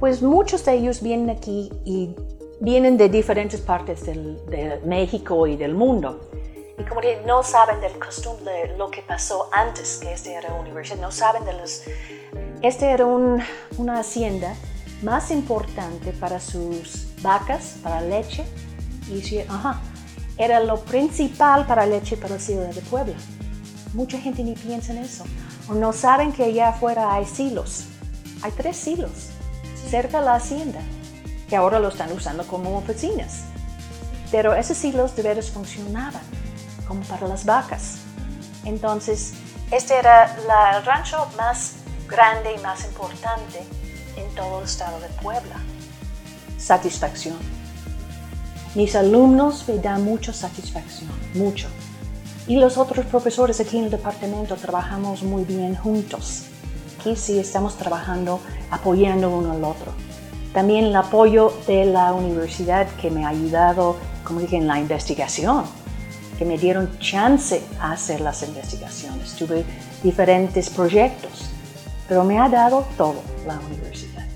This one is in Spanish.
pues muchos de ellos vienen aquí y vienen de diferentes partes del, de México y del mundo. Y como que no saben del costumbre, lo que pasó antes que este era una universidad, no saben de los... Este era un, una hacienda más importante para sus vacas, para leche, y ajá, era lo principal para leche para la ciudad de Puebla. Mucha gente ni piensa en eso. O no saben que allá afuera hay silos. Hay tres silos cerca la hacienda, que ahora lo están usando como oficinas. Pero esos silos de veras funcionaban como para las vacas. Entonces, este era el rancho más grande y más importante en todo el estado de Puebla. Satisfacción. Mis alumnos me dan mucha satisfacción, mucho. Y los otros profesores aquí en el departamento trabajamos muy bien juntos. Aquí sí estamos trabajando, apoyando uno al otro. También el apoyo de la universidad que me ha ayudado, como dije, en la investigación, que me dieron chance a hacer las investigaciones. Tuve diferentes proyectos, pero me ha dado todo la universidad.